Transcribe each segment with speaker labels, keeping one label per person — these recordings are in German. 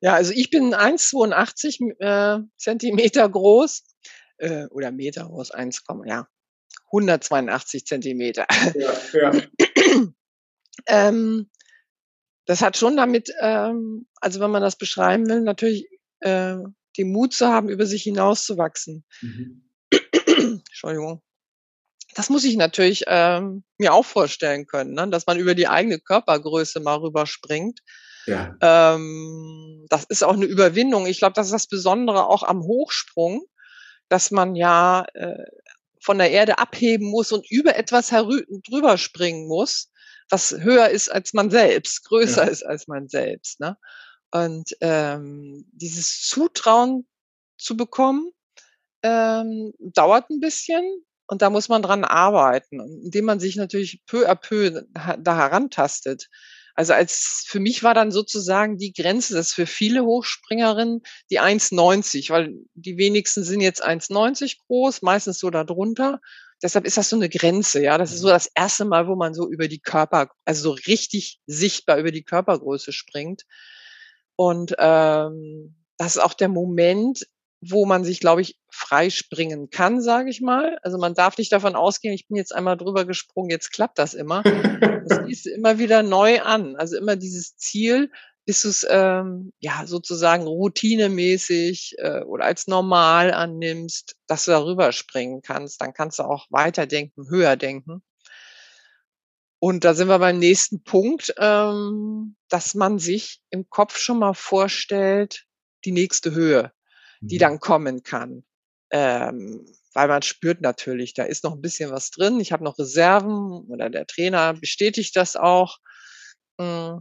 Speaker 1: Ja, also ich bin 1,82 äh, Zentimeter groß äh, oder Meter groß, 1, ja, 182 Zentimeter. Ja, ja. ähm, das hat schon damit, ähm, also wenn man das beschreiben will, natürlich äh, den Mut zu haben, über sich hinauszuwachsen. Mhm. Entschuldigung. Das muss ich natürlich ähm, mir auch vorstellen können, ne? dass man über die eigene Körpergröße mal rüberspringt. Ja. Ähm, das ist auch eine Überwindung. Ich glaube, das ist das Besondere auch am Hochsprung, dass man ja äh, von der Erde abheben muss und über etwas drüber springen muss, was höher ist als man selbst, größer ja. ist als man selbst. Ne? Und ähm, dieses Zutrauen zu bekommen, ähm, dauert ein bisschen und da muss man dran arbeiten, indem man sich natürlich peu à peu da herantastet. Also als für mich war dann sozusagen die Grenze, das für viele Hochspringerinnen die 1,90, weil die wenigsten sind jetzt 1,90 groß, meistens so darunter. Deshalb ist das so eine Grenze, ja. Das ist so mhm. das erste Mal, wo man so über die Körper, also so richtig sichtbar über die Körpergröße springt. Und ähm, das ist auch der Moment, wo man sich, glaube ich, freispringen kann, sage ich mal. Also man darf nicht davon ausgehen, ich bin jetzt einmal drüber gesprungen, jetzt klappt das immer. Das du immer wieder neu an. Also immer dieses Ziel, bis du es ähm, ja sozusagen routinemäßig äh, oder als normal annimmst, dass du darüber springen kannst. Dann kannst du auch weiterdenken, höher denken. Und da sind wir beim nächsten Punkt, ähm, dass man sich im Kopf schon mal vorstellt, die nächste Höhe die mhm. dann kommen kann. Ähm, weil man spürt natürlich, da ist noch ein bisschen was drin. Ich habe noch Reserven oder der Trainer bestätigt das auch. Hm,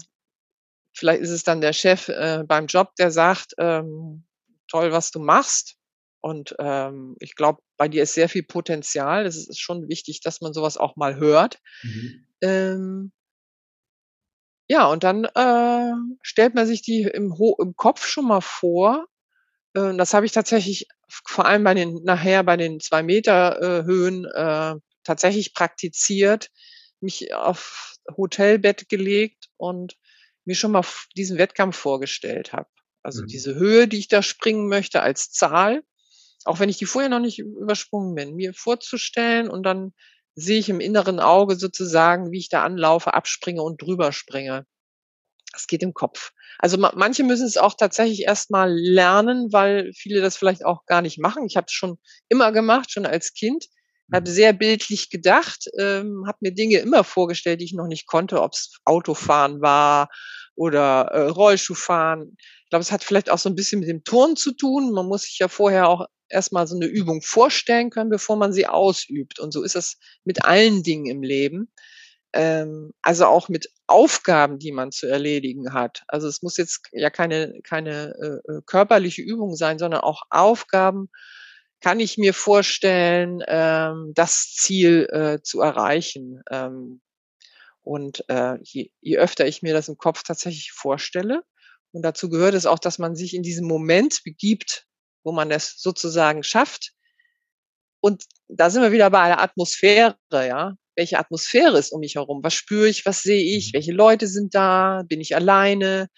Speaker 1: vielleicht ist es dann der Chef äh, beim Job, der sagt, ähm, toll, was du machst. Und ähm, ich glaube, bei dir ist sehr viel Potenzial. Es ist schon wichtig, dass man sowas auch mal hört. Mhm. Ähm, ja, und dann äh, stellt man sich die im, im Kopf schon mal vor, das habe ich tatsächlich vor allem bei den nachher bei den zwei Meter äh, Höhen äh, tatsächlich praktiziert, mich auf Hotelbett gelegt und mir schon mal diesen Wettkampf vorgestellt habe. Also mhm. diese Höhe, die ich da springen möchte als Zahl, auch wenn ich die vorher noch nicht übersprungen bin, mir vorzustellen und dann sehe ich im inneren Auge sozusagen, wie ich da anlaufe, abspringe und drüber springe. Das geht im Kopf. Also ma manche müssen es auch tatsächlich erstmal lernen, weil viele das vielleicht auch gar nicht machen. Ich habe es schon immer gemacht, schon als Kind. Habe mhm. sehr bildlich gedacht, ähm, habe mir Dinge immer vorgestellt, die ich noch nicht konnte, ob es Autofahren war oder äh, Rollschuhfahren. Ich glaube, es hat vielleicht auch so ein bisschen mit dem Turnen zu tun. Man muss sich ja vorher auch erstmal so eine Übung vorstellen können, bevor man sie ausübt. Und so ist es mit allen Dingen im Leben ähm, also auch mit Aufgaben, die man zu erledigen hat. Also es muss jetzt ja keine, keine äh, äh, körperliche Übung sein, sondern auch Aufgaben, kann ich mir vorstellen, ähm, das Ziel äh, zu erreichen. Ähm, und äh, je, je öfter ich mir das im Kopf tatsächlich vorstelle, und dazu gehört es auch, dass man sich in diesem Moment begibt, wo man es sozusagen schafft. Und da sind wir wieder bei der Atmosphäre, ja welche Atmosphäre ist um mich herum, was spüre ich, was sehe ich, mhm. welche Leute sind da, bin ich alleine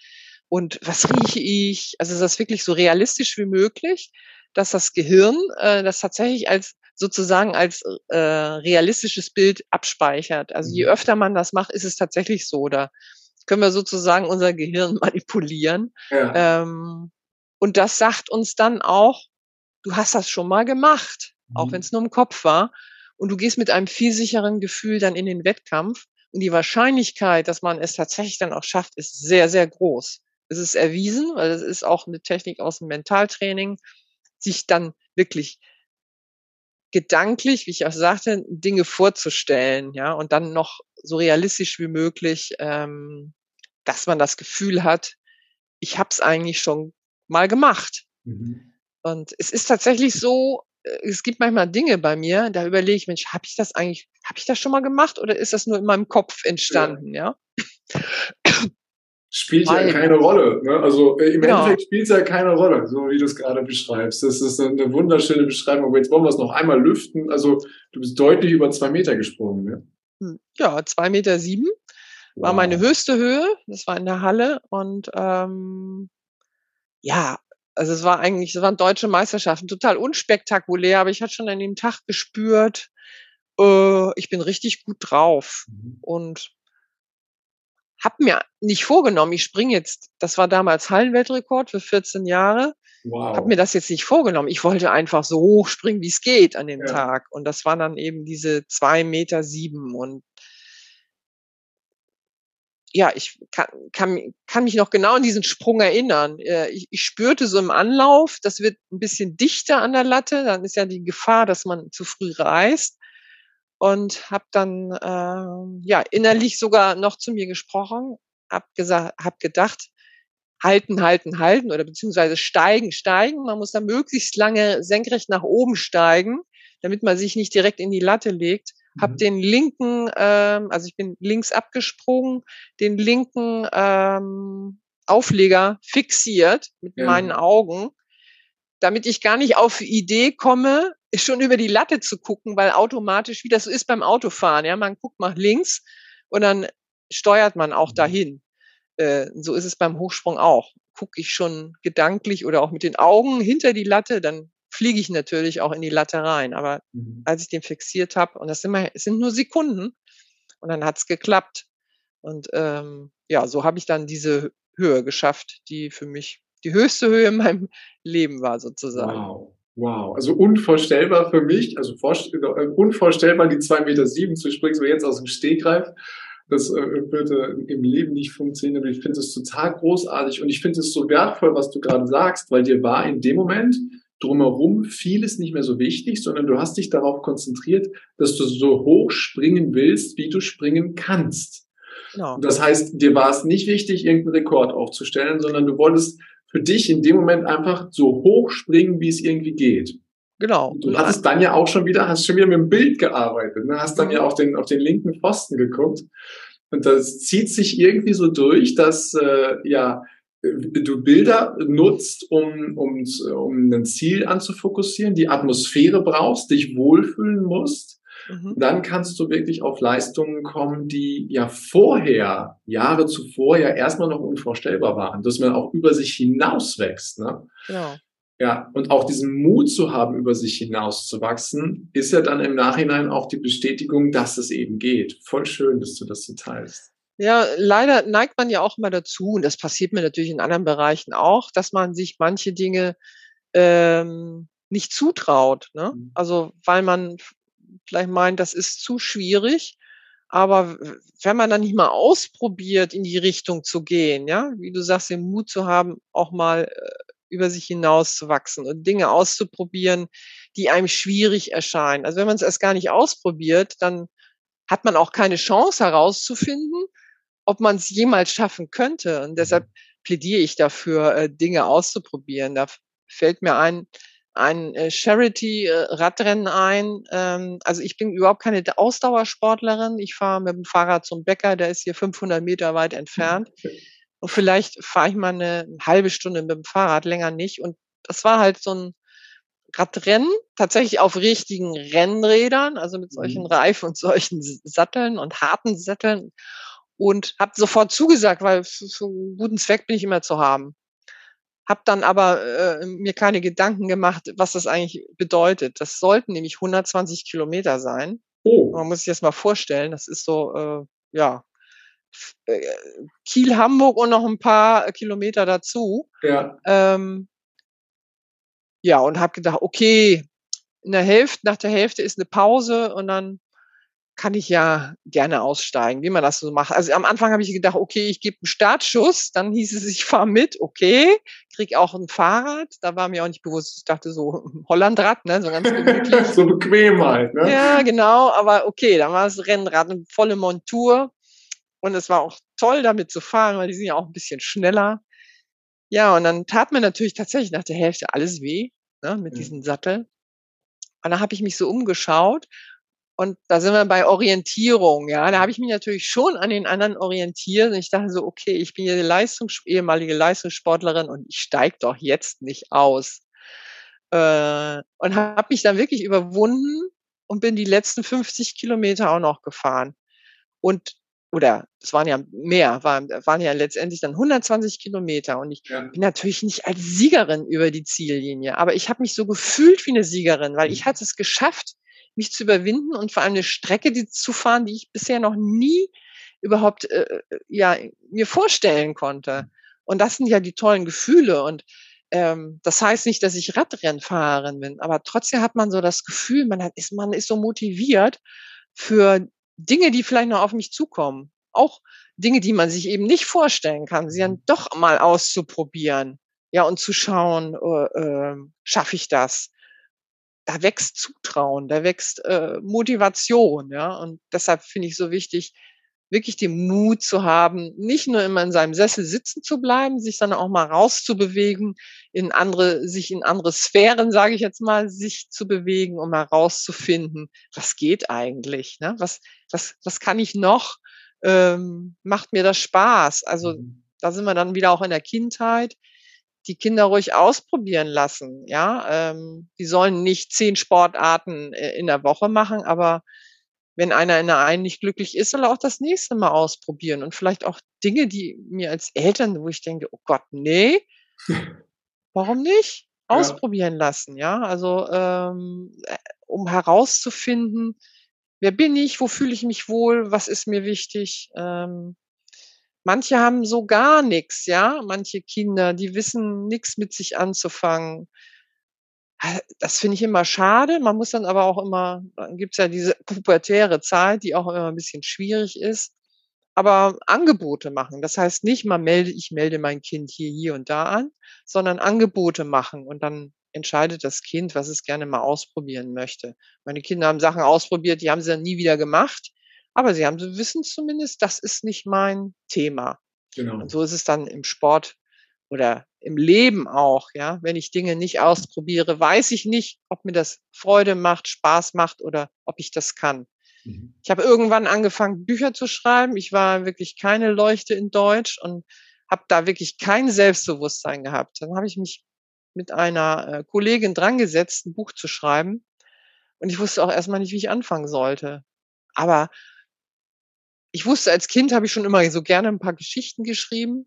Speaker 1: und was rieche ich. Also ist das wirklich so realistisch wie möglich, dass das Gehirn äh, das tatsächlich als sozusagen als äh, realistisches Bild abspeichert. Also je mhm. öfter man das macht, ist es tatsächlich so. Da können wir sozusagen unser Gehirn manipulieren. Ja. Ähm, und das sagt uns dann auch, du hast das schon mal gemacht, mhm. auch wenn es nur im Kopf war und du gehst mit einem viel sicheren Gefühl dann in den Wettkampf. Und die Wahrscheinlichkeit, dass man es tatsächlich dann auch schafft, ist sehr, sehr groß. Es ist erwiesen, weil es ist auch eine Technik aus dem Mentaltraining, sich dann wirklich gedanklich, wie ich auch sagte, Dinge vorzustellen, ja, und dann noch so realistisch wie möglich, ähm, dass man das Gefühl hat, ich habe es eigentlich schon mal gemacht. Mhm. Und es ist tatsächlich so, es gibt manchmal Dinge bei mir, da überlege ich, Mensch, habe ich das eigentlich, habe ich das schon mal gemacht oder ist das nur in meinem Kopf entstanden, ja?
Speaker 2: Spielt Weil, ja keine Rolle. Ne? Also äh, im genau. Endeffekt spielt es ja keine Rolle, so wie du es gerade beschreibst. Das ist eine wunderschöne Beschreibung. Aber jetzt wollen wir es noch einmal lüften. Also du bist deutlich über zwei Meter gesprungen. Ne?
Speaker 1: Hm, ja, zwei Meter sieben wow. war meine höchste Höhe. Das war in der Halle und ähm, ja, also es war eigentlich, es waren deutsche Meisterschaften, total unspektakulär, aber ich hatte schon an dem Tag gespürt, äh, ich bin richtig gut drauf mhm. und habe mir nicht vorgenommen, ich springe jetzt, das war damals Hallenweltrekord für 14 Jahre, wow. habe mir das jetzt nicht vorgenommen. Ich wollte einfach so hoch springen, wie es geht an dem ja. Tag. Und das waren dann eben diese zwei Meter sieben und ja, ich kann, kann, kann mich noch genau an diesen Sprung erinnern. Äh, ich, ich spürte so im Anlauf, das wird ein bisschen dichter an der Latte, dann ist ja die Gefahr, dass man zu früh reißt. Und habe dann äh, ja innerlich sogar noch zu mir gesprochen, habe gesagt, habe gedacht, halten, halten, halten oder beziehungsweise steigen, steigen. Man muss da möglichst lange senkrecht nach oben steigen, damit man sich nicht direkt in die Latte legt habe mhm. den linken, ähm, also ich bin links abgesprungen, den linken ähm, Aufleger fixiert mit ja. meinen Augen, damit ich gar nicht auf die Idee komme, schon über die Latte zu gucken, weil automatisch, wie das so ist beim Autofahren, ja, man guckt nach links und dann steuert man auch mhm. dahin. Äh, so ist es beim Hochsprung auch. Gucke ich schon gedanklich oder auch mit den Augen hinter die Latte, dann fliege ich natürlich auch in die Latte rein. Aber mhm. als ich den fixiert habe, und das sind, mal, es sind nur Sekunden, und dann hat's geklappt. Und ähm, ja, so habe ich dann diese Höhe geschafft, die für mich die höchste Höhe in meinem Leben war, sozusagen.
Speaker 2: Wow. Wow, also unvorstellbar für mich, also äh, unvorstellbar, die zwei Meter sieben zu springen, so jetzt aus dem Stegreif. Das äh, würde im Leben nicht funktionieren, aber ich finde es total großartig und ich finde es so wertvoll, was du gerade sagst, weil dir war in dem Moment drumherum vieles nicht mehr so wichtig, sondern du hast dich darauf konzentriert, dass du so hoch springen willst, wie du springen kannst. Genau. Das heißt, dir war es nicht wichtig, irgendeinen Rekord aufzustellen, sondern du wolltest für dich in dem Moment einfach so hoch springen, wie es irgendwie geht.
Speaker 1: Genau.
Speaker 2: Du hattest dann ja auch schon wieder, hast schon wieder mit dem Bild gearbeitet, ne? hast dann mhm. ja auf den, auf den linken Pfosten geguckt. Und das zieht sich irgendwie so durch, dass, äh, ja, du Bilder nutzt, um, um, um ein Ziel anzufokussieren, die Atmosphäre brauchst, dich wohlfühlen musst, mhm. dann kannst du wirklich auf Leistungen kommen, die ja vorher, Jahre zuvor ja erstmal noch unvorstellbar waren, dass man auch über sich hinaus wächst. Ne? Ja. Ja, und auch diesen Mut zu haben, über sich hinaus zu wachsen, ist ja dann im Nachhinein auch die Bestätigung, dass es eben geht. Voll schön, dass du das so teilst.
Speaker 1: Ja, leider neigt man ja auch immer dazu, und das passiert mir natürlich in anderen Bereichen auch, dass man sich manche Dinge ähm, nicht zutraut. Ne? Mhm. Also weil man vielleicht meint, das ist zu schwierig. Aber wenn man dann nicht mal ausprobiert, in die Richtung zu gehen, ja, wie du sagst, den Mut zu haben, auch mal äh, über sich hinaus zu wachsen und Dinge auszuprobieren, die einem schwierig erscheinen. Also wenn man es erst gar nicht ausprobiert, dann hat man auch keine Chance herauszufinden, ob man es jemals schaffen könnte. Und deshalb mhm. plädiere ich dafür, äh, Dinge auszuprobieren. Da fällt mir ein, ein äh, Charity-Radrennen ein. Ähm, also ich bin überhaupt keine Ausdauersportlerin. Ich fahre mit dem Fahrrad zum Bäcker, der ist hier 500 Meter weit entfernt. Und vielleicht fahre ich mal eine halbe Stunde mit dem Fahrrad, länger nicht. Und das war halt so ein Radrennen, tatsächlich auf richtigen Rennrädern, also mit solchen mhm. Reifen und solchen Satteln und harten Satteln und habe sofort zugesagt, weil für, für einen guten Zweck bin ich immer zu haben. Hab dann aber äh, mir keine Gedanken gemacht, was das eigentlich bedeutet. Das sollten nämlich 120 Kilometer sein. Oh. Man muss sich das mal vorstellen. Das ist so, äh, ja, äh, Kiel, Hamburg und noch ein paar Kilometer dazu. Ja. Ähm, ja, und habe gedacht, okay, in der Hälfte, nach der Hälfte ist eine Pause und dann kann ich ja gerne aussteigen, wie man das so macht. Also am Anfang habe ich gedacht, okay, ich gebe einen Startschuss, dann hieß es, ich fahre mit, okay, krieg auch ein Fahrrad. Da war mir auch nicht bewusst, ich dachte so Hollandrad, ne, so ganz
Speaker 2: gemütlich. so bequem halt, ne?
Speaker 1: Ja, genau, aber okay, dann war es Rennrad, eine volle Montur und es war auch toll, damit zu fahren, weil die sind ja auch ein bisschen schneller. Ja, und dann tat mir natürlich tatsächlich nach der Hälfte alles weh, ne, mit mhm. diesem Sattel. Und dann habe ich mich so umgeschaut und da sind wir bei Orientierung, ja. Da habe ich mich natürlich schon an den anderen orientiert und ich dachte so, okay, ich bin ja die Leistungs ehemalige Leistungssportlerin und ich steige doch jetzt nicht aus. Äh, und habe mich dann wirklich überwunden und bin die letzten 50 Kilometer auch noch gefahren. Und oder es waren ja mehr, waren, waren ja letztendlich dann 120 Kilometer und ich ja. bin natürlich nicht als Siegerin über die Ziellinie, aber ich habe mich so gefühlt wie eine Siegerin, weil ich mhm. hatte es geschafft, mich zu überwinden und vor allem eine Strecke die zu fahren, die ich bisher noch nie überhaupt äh, ja mir vorstellen konnte. Und das sind ja die tollen Gefühle und ähm, das heißt nicht, dass ich Radrennfahrerin bin, aber trotzdem hat man so das Gefühl, man hat, ist, man ist so motiviert für Dinge, die vielleicht noch auf mich zukommen. Auch Dinge, die man sich eben nicht vorstellen kann, sie dann doch mal auszuprobieren. Ja, und zu schauen, äh, äh, schaffe ich das? Da wächst Zutrauen, da wächst äh, Motivation, ja. Und deshalb finde ich so wichtig, wirklich den Mut zu haben, nicht nur immer in seinem Sessel sitzen zu bleiben, sich dann auch mal rauszubewegen, in andere, sich in andere Sphären, sage ich jetzt mal, sich zu bewegen, um herauszufinden, was geht eigentlich, ne? was, was, was kann ich noch, ähm, macht mir das Spaß. Also mhm. da sind wir dann wieder auch in der Kindheit. Die Kinder ruhig ausprobieren lassen, ja. Ähm, die sollen nicht zehn Sportarten äh, in der Woche machen, aber wenn einer in der einen nicht glücklich ist, soll er auch das nächste Mal ausprobieren und vielleicht auch Dinge, die mir als Eltern, wo ich denke, oh Gott, nee, warum nicht? Ausprobieren ja. lassen, ja. Also ähm, äh, um herauszufinden, wer bin ich, wo fühle ich mich wohl, was ist mir wichtig. Ähm, manche haben so gar nichts, ja. Manche Kinder, die wissen nichts mit sich anzufangen das finde ich immer schade. Man muss dann aber auch immer, dann gibt's ja diese pubertäre Zeit, die auch immer ein bisschen schwierig ist. Aber Angebote machen. Das heißt nicht, man melde, ich melde mein Kind hier, hier und da an, sondern Angebote machen. Und dann entscheidet das Kind, was es gerne mal ausprobieren möchte. Meine Kinder haben Sachen ausprobiert, die haben sie dann nie wieder gemacht. Aber sie haben, sie wissen zumindest, das ist nicht mein Thema. Genau. Und so ist es dann im Sport oder im Leben auch, ja. Wenn ich Dinge nicht ausprobiere, weiß ich nicht, ob mir das Freude macht, Spaß macht oder ob ich das kann. Mhm. Ich habe irgendwann angefangen, Bücher zu schreiben. Ich war wirklich keine Leuchte in Deutsch und habe da wirklich kein Selbstbewusstsein gehabt. Dann habe ich mich mit einer äh, Kollegin drangesetzt, ein Buch zu schreiben. Und ich wusste auch erstmal nicht, wie ich anfangen sollte. Aber ich wusste, als Kind habe ich schon immer so gerne ein paar Geschichten geschrieben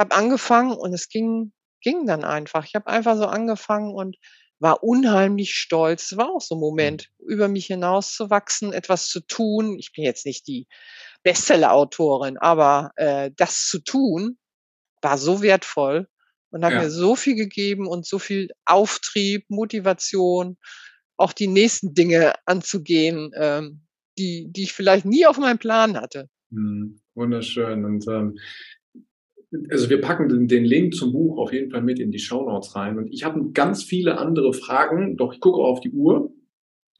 Speaker 1: habe angefangen und es ging, ging dann einfach. Ich habe einfach so angefangen und war unheimlich stolz. Es war auch so ein mhm. Moment, über mich hinauszuwachsen, etwas zu tun. Ich bin jetzt nicht die Bestseller-Autorin, aber äh, das zu tun war so wertvoll und hat ja. mir so viel gegeben und so viel Auftrieb, Motivation, auch die nächsten Dinge anzugehen, ähm, die, die ich vielleicht nie auf meinem Plan hatte.
Speaker 2: Mhm, wunderschön. Und ähm, also wir packen den, den, Link zum Buch auf jeden Fall mit in die Show Notes rein. Und ich habe ganz viele andere Fragen, doch ich gucke auf die Uhr.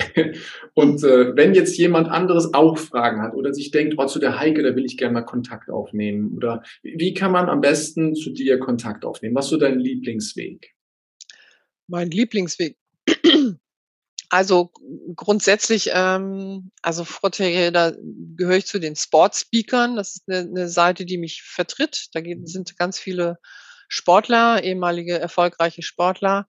Speaker 2: Und äh, wenn jetzt jemand anderes auch Fragen hat oder sich denkt, oh, zu der Heike, da will ich gerne mal Kontakt aufnehmen. Oder wie kann man am besten zu dir Kontakt aufnehmen? Was ist so dein Lieblingsweg?
Speaker 1: Mein Lieblingsweg. Also grundsätzlich, ähm, also Vorträge, da gehöre ich zu den Sportspeakern. Das ist eine, eine Seite, die mich vertritt. Da sind ganz viele Sportler, ehemalige erfolgreiche Sportler.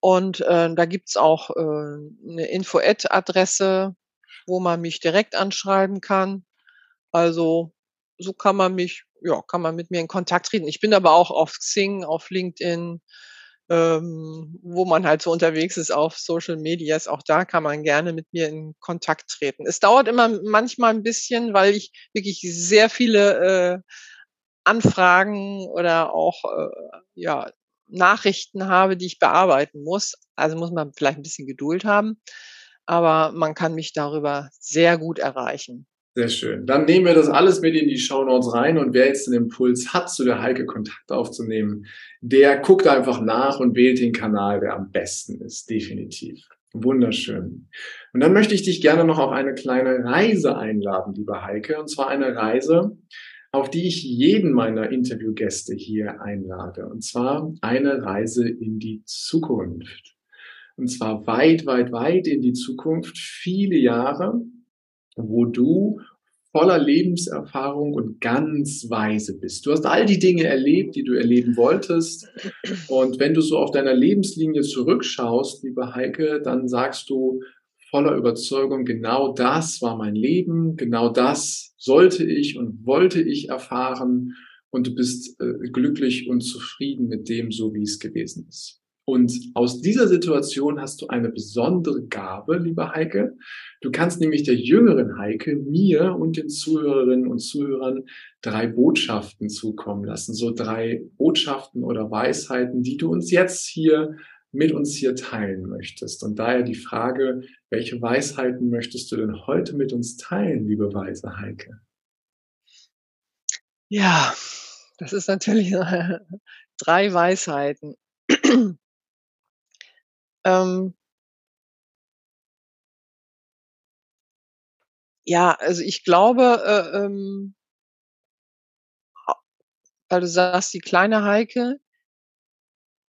Speaker 1: Und äh, da gibt's auch äh, eine Info-Ad-Adresse, wo man mich direkt anschreiben kann. Also so kann man mich, ja, kann man mit mir in Kontakt treten. Ich bin aber auch auf Xing, auf LinkedIn, ähm, wo man halt so unterwegs ist auf Social Medias. Auch da kann man gerne mit mir in Kontakt treten. Es dauert immer manchmal ein bisschen, weil ich wirklich sehr viele äh, Anfragen oder auch äh, ja, Nachrichten habe, die ich bearbeiten muss. Also muss man vielleicht ein bisschen Geduld haben. Aber man kann mich darüber sehr gut erreichen.
Speaker 2: Sehr schön. Dann nehmen wir das alles mit in die Show Notes rein und wer jetzt den Impuls hat, zu der Heike Kontakt aufzunehmen, der guckt einfach nach und wählt den Kanal, der am besten ist. Definitiv. Wunderschön. Und dann möchte ich dich gerne noch auf eine kleine Reise einladen, liebe Heike. Und zwar eine Reise, auf die ich jeden meiner Interviewgäste hier einlade. Und zwar eine Reise in die Zukunft. Und zwar weit, weit, weit in die Zukunft, viele Jahre, wo du voller Lebenserfahrung und ganz weise bist. Du hast all die Dinge erlebt, die du erleben wolltest. Und wenn du so auf deiner Lebenslinie zurückschaust, liebe Heike, dann sagst du, voller Überzeugung, genau das war mein Leben, genau das sollte ich und wollte ich erfahren und du bist äh, glücklich und zufrieden mit dem, so wie es gewesen ist. Und aus dieser Situation hast du eine besondere Gabe, lieber Heike. Du kannst nämlich der jüngeren Heike, mir und den Zuhörerinnen und Zuhörern drei Botschaften zukommen lassen. So drei Botschaften oder Weisheiten, die du uns jetzt hier mit uns hier teilen möchtest. Und daher die Frage, welche Weisheiten möchtest du denn heute mit uns teilen, liebe weise Heike?
Speaker 1: Ja, das ist natürlich drei Weisheiten. Ähm ja, also ich glaube, äh, ähm weil du sagst, die kleine Heike,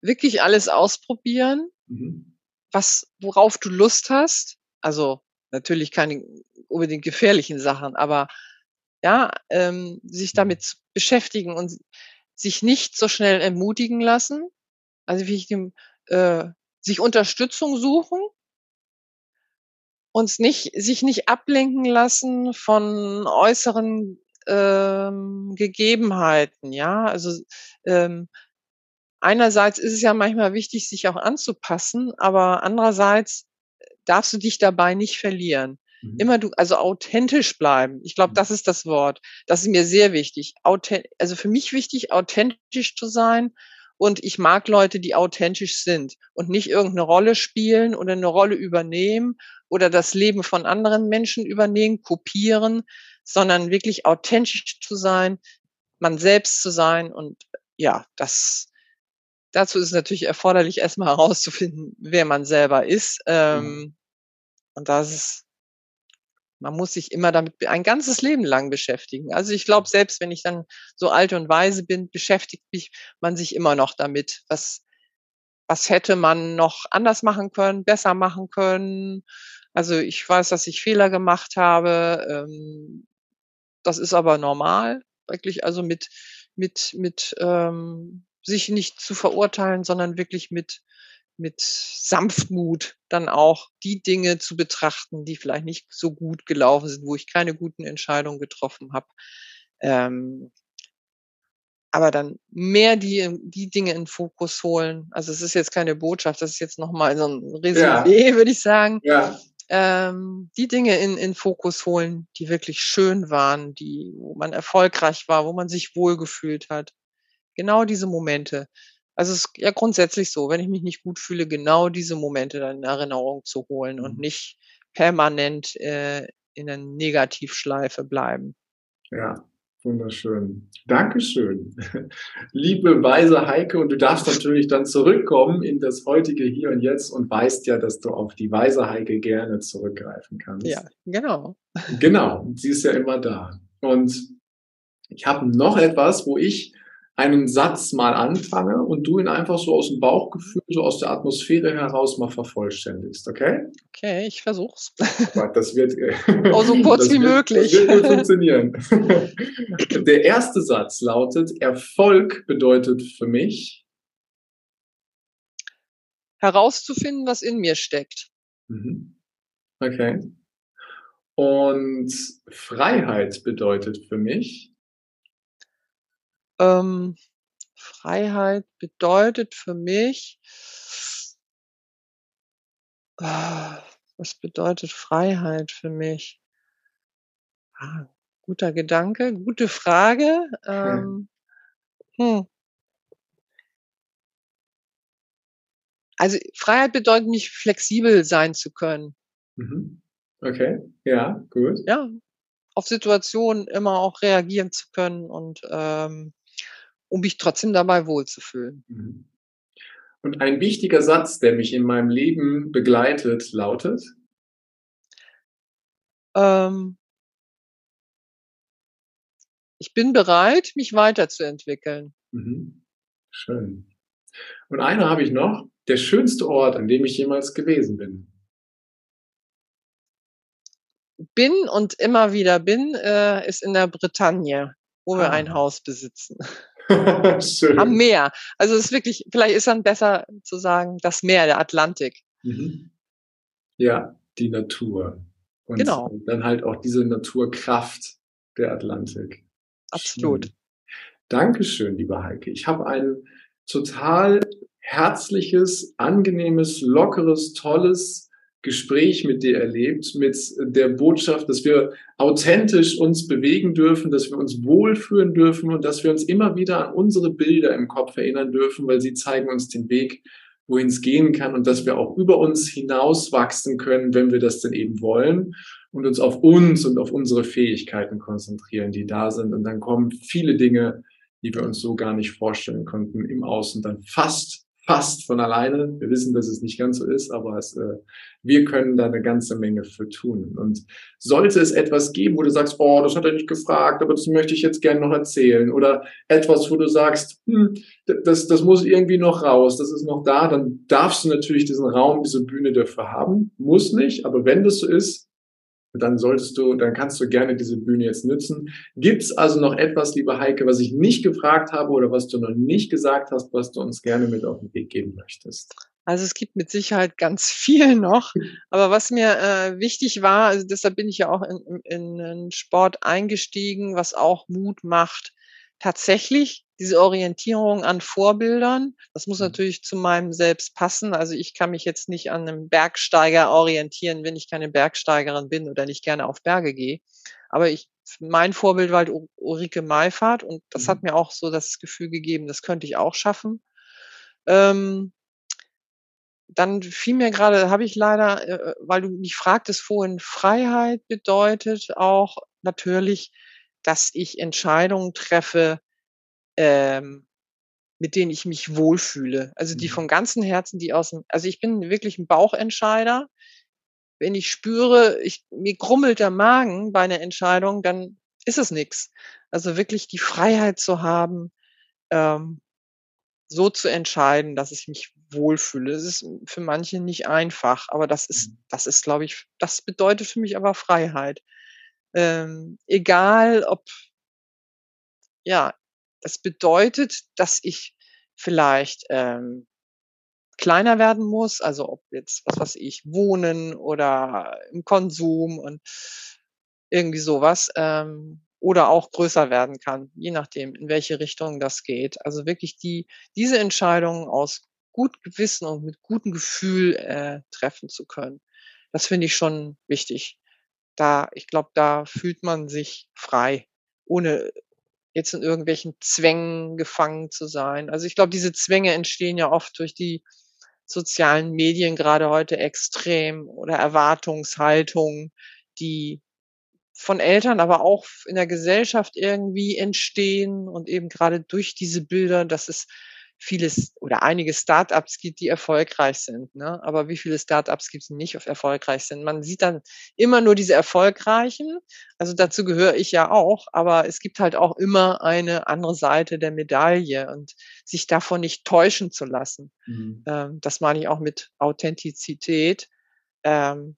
Speaker 1: wirklich alles ausprobieren, mhm. was worauf du Lust hast. Also, natürlich keine unbedingt gefährlichen Sachen, aber ja, ähm, sich mhm. damit beschäftigen und sich nicht so schnell entmutigen lassen. Also, wie ich dem äh, sich Unterstützung suchen und nicht sich nicht ablenken lassen von äußeren, ähm, Gegebenheiten, ja? Also, ähm, einerseits ist es ja manchmal wichtig, sich auch anzupassen, aber andererseits darfst du dich dabei nicht verlieren. Mhm. Immer du also authentisch bleiben. Ich glaube, mhm. das ist das Wort. Das ist mir sehr wichtig. Authent also, für mich wichtig, authentisch zu sein und ich mag Leute, die authentisch sind und nicht irgendeine Rolle spielen oder eine Rolle übernehmen oder das Leben von anderen Menschen übernehmen, kopieren, sondern wirklich authentisch zu sein, man selbst zu sein. Und ja, das, dazu ist natürlich erforderlich, erstmal herauszufinden, wer man selber ist. Ähm, Und das ist man muss sich immer damit ein ganzes Leben lang beschäftigen. Also ich glaube, selbst wenn ich dann so alt und weise bin, beschäftigt mich man sich immer noch damit, was, was hätte man noch anders machen können, besser machen können. Also ich weiß, dass ich Fehler gemacht habe. Ähm, das ist aber normal, wirklich. Also mit, mit, mit ähm, sich nicht zu verurteilen, sondern wirklich mit mit Sanftmut dann auch die Dinge zu betrachten, die vielleicht nicht so gut gelaufen sind, wo ich keine guten Entscheidungen getroffen habe. Ähm, aber dann mehr die, die Dinge in Fokus holen. Also es ist jetzt keine Botschaft, das ist jetzt nochmal so ein Resümee, ja. würde ich sagen. Ja. Ähm, die Dinge in, in Fokus holen, die wirklich schön waren, die, wo man erfolgreich war, wo man sich wohlgefühlt hat. Genau diese Momente. Also es ist ja grundsätzlich so, wenn ich mich nicht gut fühle, genau diese Momente dann in Erinnerung zu holen mhm. und nicht permanent äh, in einer Negativschleife bleiben.
Speaker 2: Ja, wunderschön. Dankeschön. Liebe weise Heike, und du darfst natürlich dann zurückkommen in das heutige Hier und Jetzt und weißt ja, dass du auf die weise Heike gerne zurückgreifen kannst.
Speaker 1: Ja, genau.
Speaker 2: Genau, sie ist ja immer da. Und ich habe noch etwas, wo ich einen Satz mal anfange und du ihn einfach so aus dem Bauchgefühl, so aus der Atmosphäre heraus mal vervollständigst, okay?
Speaker 1: Okay, ich versuch's.
Speaker 2: Das wird
Speaker 1: oh, so kurz wie wird, möglich.
Speaker 2: Das wird funktionieren. Der erste Satz lautet: Erfolg bedeutet für mich
Speaker 1: herauszufinden, was in mir steckt.
Speaker 2: Mhm. Okay. Und Freiheit bedeutet für mich
Speaker 1: ähm, Freiheit bedeutet für mich was bedeutet Freiheit für mich? Ah, guter Gedanke, gute Frage. Ähm, hm. Also Freiheit bedeutet nicht flexibel sein zu können.
Speaker 2: Mhm. Okay, ja, gut.
Speaker 1: Ja, auf Situationen immer auch reagieren zu können und ähm, um mich trotzdem dabei wohlzufühlen. Mhm.
Speaker 2: Und ein wichtiger Satz, der mich in meinem Leben begleitet, lautet?
Speaker 1: Ähm, ich bin bereit, mich weiterzuentwickeln.
Speaker 2: Mhm. Schön. Und eine habe ich noch. Der schönste Ort, an dem ich jemals gewesen bin.
Speaker 1: Bin und immer wieder bin, äh, ist in der Bretagne, wo ah. wir ein Haus besitzen. Am Meer. Also es ist wirklich, vielleicht ist dann besser zu sagen, das Meer, der Atlantik.
Speaker 2: Mhm. Ja, die Natur.
Speaker 1: Und genau.
Speaker 2: dann halt auch diese Naturkraft der Atlantik.
Speaker 1: Absolut. Schön.
Speaker 2: Dankeschön, lieber Heike. Ich habe ein total herzliches, angenehmes, lockeres, tolles Gespräch mit dir erlebt, mit der Botschaft, dass wir authentisch uns bewegen dürfen, dass wir uns wohlfühlen dürfen und dass wir uns immer wieder an unsere Bilder im Kopf erinnern dürfen, weil sie zeigen uns den Weg, wohin es gehen kann und dass wir auch über uns hinaus wachsen können, wenn wir das denn eben wollen und uns auf uns und auf unsere Fähigkeiten konzentrieren, die da sind. Und dann kommen viele Dinge, die wir uns so gar nicht vorstellen konnten, im Außen dann fast fast von alleine. Wir wissen, dass es nicht ganz so ist, aber es, äh, wir können da eine ganze Menge für tun. Und sollte es etwas geben, wo du sagst, oh, das hat er nicht gefragt, aber das möchte ich jetzt gerne noch erzählen, oder etwas, wo du sagst, hm, das, das muss irgendwie noch raus, das ist noch da, dann darfst du natürlich diesen Raum, diese Bühne dafür haben. Muss nicht, aber wenn das so ist, dann solltest du, dann kannst du gerne diese Bühne jetzt nutzen. Gibt es also noch etwas, liebe Heike, was ich nicht gefragt habe oder was du noch nicht gesagt hast, was du uns gerne mit auf den Weg geben möchtest?
Speaker 1: Also es gibt mit Sicherheit ganz viel noch, aber was mir äh, wichtig war, also deshalb bin ich ja auch in, in, in Sport eingestiegen, was auch Mut macht, tatsächlich diese Orientierung an Vorbildern, das muss mhm. natürlich zu meinem Selbst passen. Also ich kann mich jetzt nicht an einem Bergsteiger orientieren, wenn ich keine Bergsteigerin bin oder nicht gerne auf Berge gehe. Aber ich, mein Vorbild war halt Ulrike Meifert und das hat mhm. mir auch so das Gefühl gegeben, das könnte ich auch schaffen. Ähm, dann fiel mir gerade, habe ich leider, äh, weil du mich fragtest vorhin, Freiheit bedeutet auch natürlich, dass ich Entscheidungen treffe, ähm, mit denen ich mich wohlfühle. Also die mhm. von ganzem Herzen, die aus dem, also ich bin wirklich ein Bauchentscheider. Wenn ich spüre, ich, mir grummelt der Magen bei einer Entscheidung, dann ist es nichts. Also wirklich die Freiheit zu haben, ähm, so zu entscheiden, dass ich mich wohlfühle. Das ist für manche nicht einfach, aber das ist, mhm. das ist, glaube ich, das bedeutet für mich aber Freiheit. Ähm, egal ob, ja, das bedeutet, dass ich vielleicht ähm, kleiner werden muss, also ob jetzt, was weiß ich, wohnen oder im Konsum und irgendwie sowas, ähm, oder auch größer werden kann, je nachdem, in welche Richtung das geht. Also wirklich die, diese Entscheidungen aus gut Gewissen und mit gutem Gefühl äh, treffen zu können. Das finde ich schon wichtig. Da, ich glaube, da fühlt man sich frei, ohne jetzt in irgendwelchen Zwängen gefangen zu sein. Also ich glaube, diese Zwänge entstehen ja oft durch die sozialen Medien gerade heute extrem oder Erwartungshaltungen, die von Eltern, aber auch in der Gesellschaft irgendwie entstehen und eben gerade durch diese Bilder, dass es vieles oder einige Startups gibt, die erfolgreich sind. Ne? Aber wie viele Startups gibt es nicht, die erfolgreich sind? Man sieht dann immer nur diese erfolgreichen. Also dazu gehöre ich ja auch. Aber es gibt halt auch immer eine andere Seite der Medaille und sich davon nicht täuschen zu lassen. Mhm. Ähm, das meine ich auch mit Authentizität. Ähm,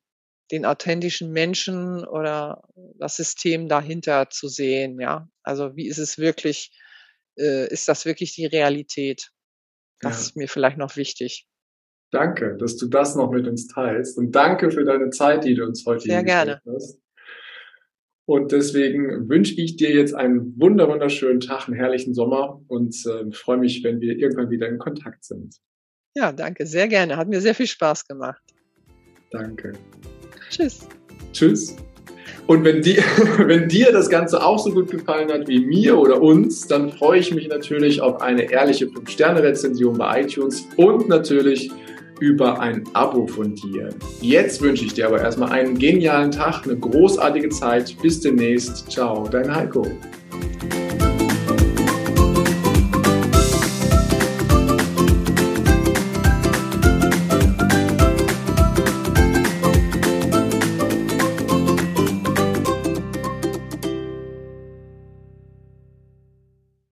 Speaker 1: den authentischen Menschen oder das System dahinter zu sehen, ja. Also wie ist es wirklich, äh, ist das wirklich die Realität? Das ja. ist mir vielleicht noch wichtig.
Speaker 2: Danke, dass du das noch mit uns teilst und danke für deine Zeit, die du uns heute
Speaker 1: Sehr gerne.
Speaker 2: hast. Und deswegen wünsche ich dir jetzt einen wunder wunderschönen Tag, einen herrlichen Sommer und äh, freue mich, wenn wir irgendwann wieder in Kontakt sind.
Speaker 1: Ja, danke, sehr gerne. Hat mir sehr viel Spaß gemacht.
Speaker 2: Danke.
Speaker 1: Tschüss.
Speaker 2: Tschüss. Und wenn, die, wenn dir das Ganze auch so gut gefallen hat wie mir oder uns, dann freue ich mich natürlich auf eine ehrliche 5-Sterne-Rezension bei iTunes und natürlich über ein Abo von dir. Jetzt wünsche ich dir aber erstmal einen genialen Tag, eine großartige Zeit. Bis demnächst. Ciao, dein Heiko.